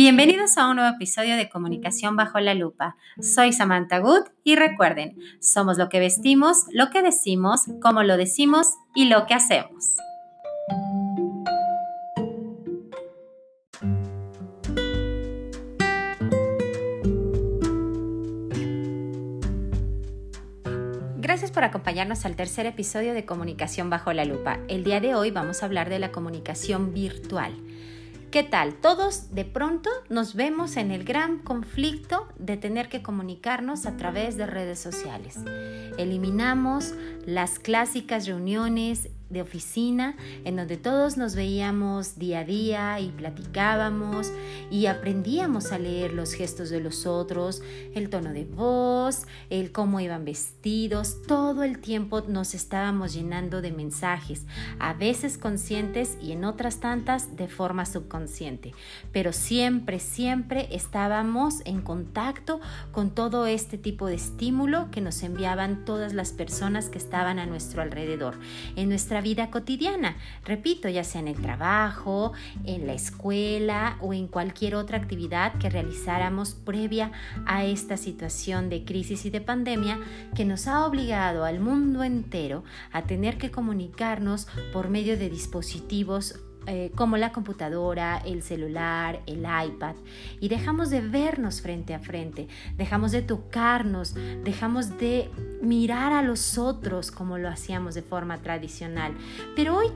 Bienvenidos a un nuevo episodio de Comunicación bajo la lupa. Soy Samantha Good y recuerden, somos lo que vestimos, lo que decimos, cómo lo decimos y lo que hacemos. Gracias por acompañarnos al tercer episodio de Comunicación bajo la lupa. El día de hoy vamos a hablar de la comunicación virtual. ¿Qué tal? Todos de pronto nos vemos en el gran conflicto de tener que comunicarnos a través de redes sociales. Eliminamos las clásicas reuniones de oficina en donde todos nos veíamos día a día y platicábamos y aprendíamos a leer los gestos de los otros, el tono de voz, el cómo iban vestidos, todo el tiempo nos estábamos llenando de mensajes, a veces conscientes y en otras tantas de forma subconsciente, pero siempre, siempre estábamos en contacto con todo este tipo de estímulo que nos enviaban todas las personas que estaban a nuestro alrededor. En nuestra vida cotidiana. Repito, ya sea en el trabajo, en la escuela o en cualquier otra actividad que realizáramos previa a esta situación de crisis y de pandemia que nos ha obligado al mundo entero a tener que comunicarnos por medio de dispositivos eh, como la computadora, el celular, el iPad, y dejamos de vernos frente a frente, dejamos de tocarnos, dejamos de mirar a los otros como lo hacíamos de forma tradicional. Pero hoy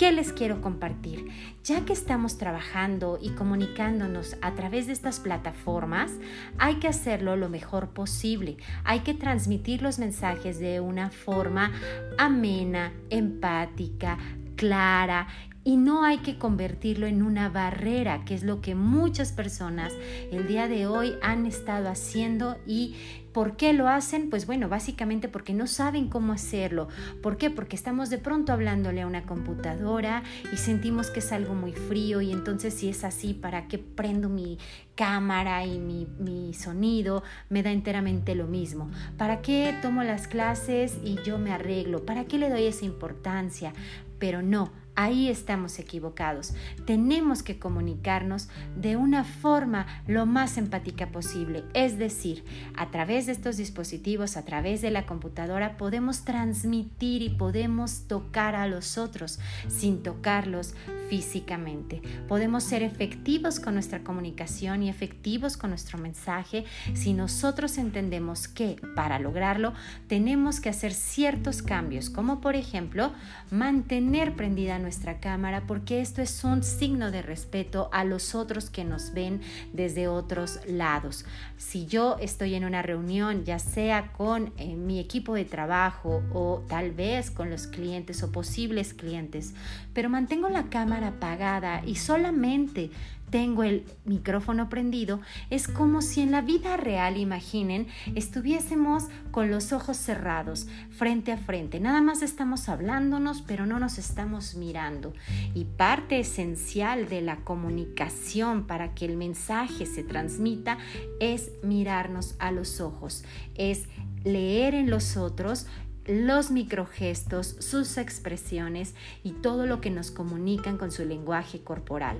¿Qué les quiero compartir? Ya que estamos trabajando y comunicándonos a través de estas plataformas, hay que hacerlo lo mejor posible. Hay que transmitir los mensajes de una forma amena, empática, clara y no hay que convertirlo en una barrera, que es lo que muchas personas el día de hoy han estado haciendo y ¿Por qué lo hacen? Pues bueno, básicamente porque no saben cómo hacerlo. ¿Por qué? Porque estamos de pronto hablándole a una computadora y sentimos que es algo muy frío y entonces si es así, ¿para qué prendo mi cámara y mi, mi sonido? Me da enteramente lo mismo. ¿Para qué tomo las clases y yo me arreglo? ¿Para qué le doy esa importancia? Pero no, Ahí estamos equivocados. Tenemos que comunicarnos de una forma lo más empática posible. Es decir, a través de estos dispositivos, a través de la computadora, podemos transmitir y podemos tocar a los otros sin tocarlos físicamente. Podemos ser efectivos con nuestra comunicación y efectivos con nuestro mensaje si nosotros entendemos que para lograrlo tenemos que hacer ciertos cambios, como por ejemplo mantener prendida nuestra cámara porque esto es un signo de respeto a los otros que nos ven desde otros lados. Si yo estoy en una reunión, ya sea con eh, mi equipo de trabajo o tal vez con los clientes o posibles clientes, pero mantengo la cámara apagada y solamente tengo el micrófono prendido, es como si en la vida real, imaginen, estuviésemos con los ojos cerrados, frente a frente. Nada más estamos hablándonos, pero no nos estamos mirando. Y parte esencial de la comunicación para que el mensaje se transmita es mirarnos a los ojos, es leer en los otros los microgestos, sus expresiones y todo lo que nos comunican con su lenguaje corporal.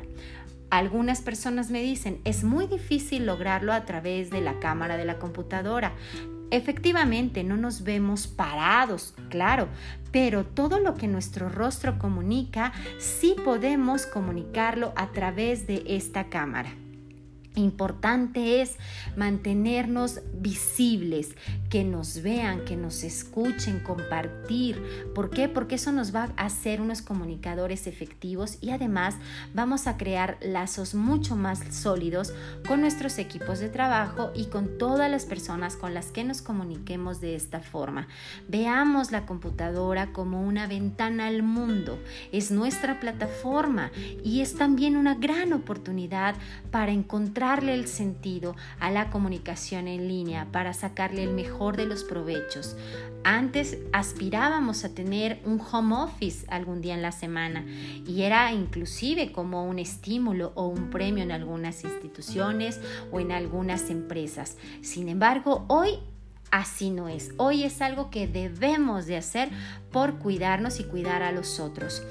Algunas personas me dicen, es muy difícil lograrlo a través de la cámara de la computadora. Efectivamente, no nos vemos parados, claro, pero todo lo que nuestro rostro comunica, sí podemos comunicarlo a través de esta cámara. Importante es mantenernos visibles, que nos vean, que nos escuchen, compartir. ¿Por qué? Porque eso nos va a hacer unos comunicadores efectivos y además vamos a crear lazos mucho más sólidos con nuestros equipos de trabajo y con todas las personas con las que nos comuniquemos de esta forma. Veamos la computadora como una ventana al mundo. Es nuestra plataforma y es también una gran oportunidad para encontrar el sentido a la comunicación en línea para sacarle el mejor de los provechos. Antes aspirábamos a tener un home office algún día en la semana y era inclusive como un estímulo o un premio en algunas instituciones o en algunas empresas. Sin embargo, hoy Así no es. Hoy es algo que debemos de hacer por cuidarnos y cuidar a los otros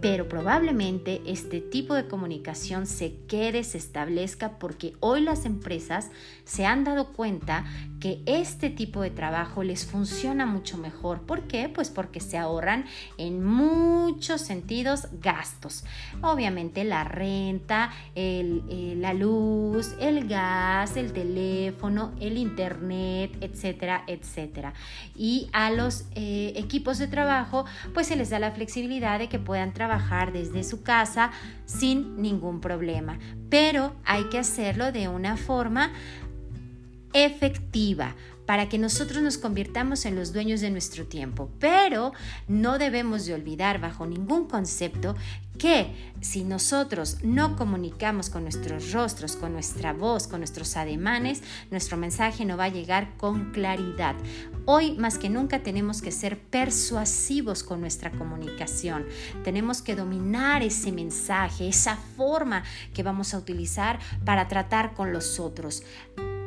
pero probablemente este tipo de comunicación se quede, se establezca porque hoy las empresas se han dado cuenta que este tipo de trabajo les funciona mucho mejor. ¿Por qué? Pues porque se ahorran en muchos sentidos gastos. Obviamente la renta, eh, la luz, el gas, el teléfono, el internet, etcétera, etcétera. Y a los eh, equipos de trabajo pues se les da la flexibilidad de que puedan trabajar desde su casa sin ningún problema, pero hay que hacerlo de una forma efectiva para que nosotros nos convirtamos en los dueños de nuestro tiempo. Pero no debemos de olvidar bajo ningún concepto que si nosotros no comunicamos con nuestros rostros, con nuestra voz, con nuestros ademanes, nuestro mensaje no va a llegar con claridad. Hoy más que nunca tenemos que ser persuasivos con nuestra comunicación. Tenemos que dominar ese mensaje, esa forma que vamos a utilizar para tratar con los otros.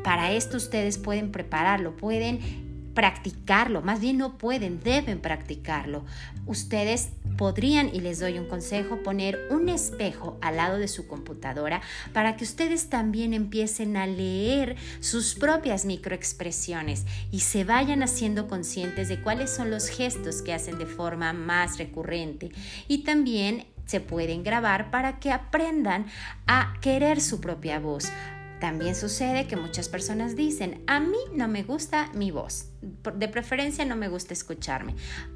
Para esto ustedes pueden prepararlo, pueden practicarlo, más bien no pueden, deben practicarlo. Ustedes podrían, y les doy un consejo, poner un espejo al lado de su computadora para que ustedes también empiecen a leer sus propias microexpresiones y se vayan haciendo conscientes de cuáles son los gestos que hacen de forma más recurrente. Y también se pueden grabar para que aprendan a querer su propia voz también sucede que muchas personas dicen, a mí no me gusta mi voz, de preferencia no me gusta escucharme.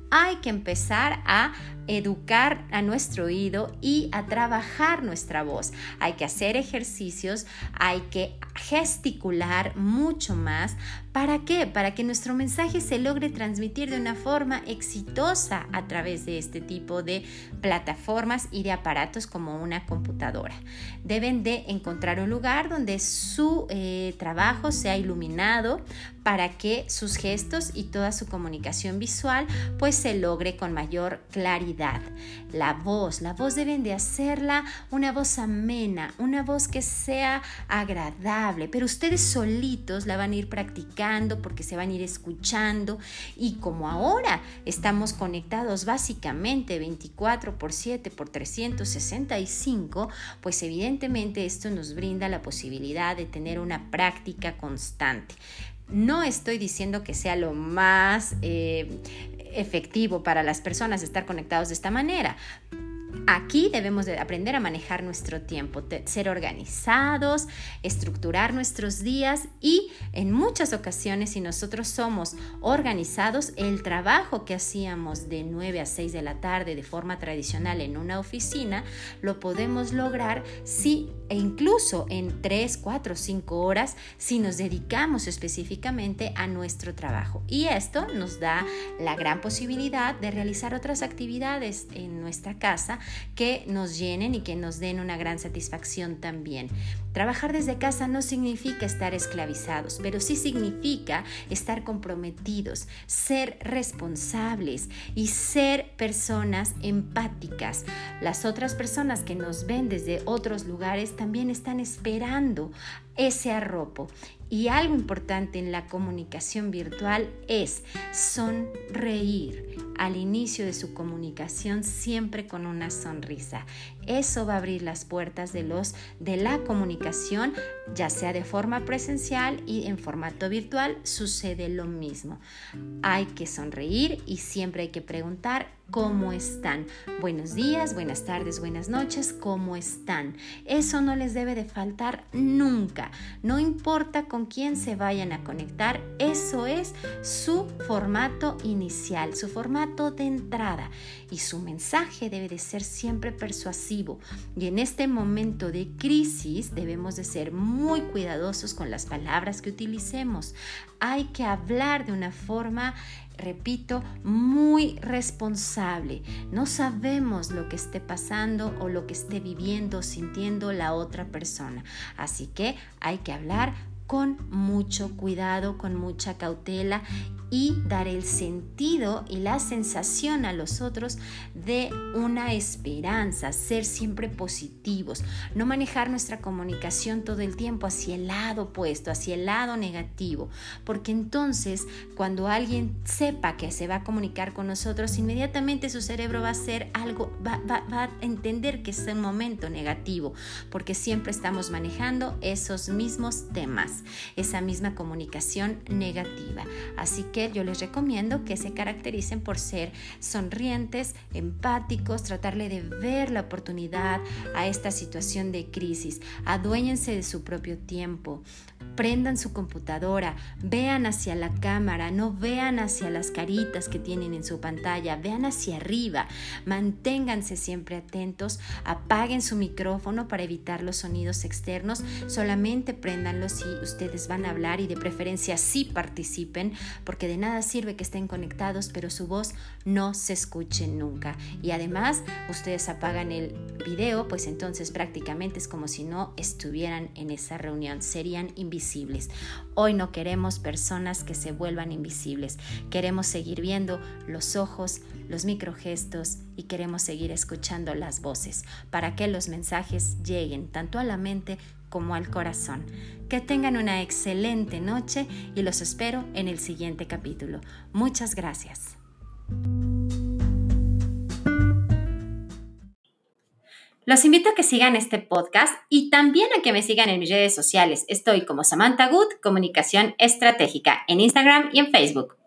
Hay que empezar a educar a nuestro oído y a trabajar nuestra voz. Hay que hacer ejercicios, hay que gesticular mucho más. ¿Para qué? Para que nuestro mensaje se logre transmitir de una forma exitosa a través de este tipo de plataformas y de aparatos como una computadora. Deben de encontrar un lugar donde su eh, trabajo sea iluminado para que sus gestos y toda su comunicación visual pues se logre con mayor claridad. La voz, la voz deben de hacerla una voz amena, una voz que sea agradable, pero ustedes solitos la van a ir practicando porque se van a ir escuchando y como ahora estamos conectados básicamente 24 por 7 por 365, pues evidentemente esto nos brinda la posibilidad de tener una práctica constante. No estoy diciendo que sea lo más eh, efectivo para las personas estar conectados de esta manera, Aquí debemos de aprender a manejar nuestro tiempo, ser organizados, estructurar nuestros días y en muchas ocasiones si nosotros somos organizados, el trabajo que hacíamos de 9 a 6 de la tarde de forma tradicional en una oficina, lo podemos lograr si e incluso en 3, 4, 5 horas si nos dedicamos específicamente a nuestro trabajo. Y esto nos da la gran posibilidad de realizar otras actividades en nuestra casa que nos llenen y que nos den una gran satisfacción también. Trabajar desde casa no significa estar esclavizados, pero sí significa estar comprometidos, ser responsables y ser personas empáticas. Las otras personas que nos ven desde otros lugares también están esperando ese arropo. Y algo importante en la comunicación virtual es sonreír al inicio de su comunicación siempre con una sonrisa. Eso va a abrir las puertas de los de la comunicación, ya sea de forma presencial y en formato virtual sucede lo mismo. Hay que sonreír y siempre hay que preguntar cómo están. Buenos días, buenas tardes, buenas noches, ¿cómo están? Eso no les debe de faltar nunca. No importa con quién se vayan a conectar, eso es su formato inicial, su formato de entrada. Y su mensaje debe de ser siempre persuasivo. Y en este momento de crisis debemos de ser muy cuidadosos con las palabras que utilicemos. Hay que hablar de una forma repito, muy responsable. No sabemos lo que esté pasando o lo que esté viviendo, sintiendo la otra persona. Así que hay que hablar con mucho cuidado, con mucha cautela y dar el sentido y la sensación a los otros de una esperanza, ser siempre positivos, no manejar nuestra comunicación todo el tiempo hacia el lado opuesto, hacia el lado negativo, porque entonces cuando alguien sepa que se va a comunicar con nosotros, inmediatamente su cerebro va a hacer algo, va, va a entender que es un momento negativo, porque siempre estamos manejando esos mismos temas, esa misma comunicación negativa. Así que yo les recomiendo que se caractericen por ser sonrientes, empáticos, tratarle de ver la oportunidad a esta situación de crisis. Aduéñense de su propio tiempo. Prendan su computadora, vean hacia la cámara, no vean hacia las caritas que tienen en su pantalla, vean hacia arriba, manténganse siempre atentos, apaguen su micrófono para evitar los sonidos externos, solamente préndanlo si ustedes van a hablar y de preferencia sí participen, porque de nada sirve que estén conectados, pero su voz no se escuche nunca. Y además, ustedes apagan el video, pues entonces prácticamente es como si no estuvieran en esa reunión, serían invisibles Hoy no queremos personas que se vuelvan invisibles. Queremos seguir viendo los ojos, los microgestos y queremos seguir escuchando las voces para que los mensajes lleguen tanto a la mente como al corazón. Que tengan una excelente noche y los espero en el siguiente capítulo. Muchas gracias. Los invito a que sigan este podcast y también a que me sigan en mis redes sociales. Estoy como Samantha Good, Comunicación Estratégica, en Instagram y en Facebook.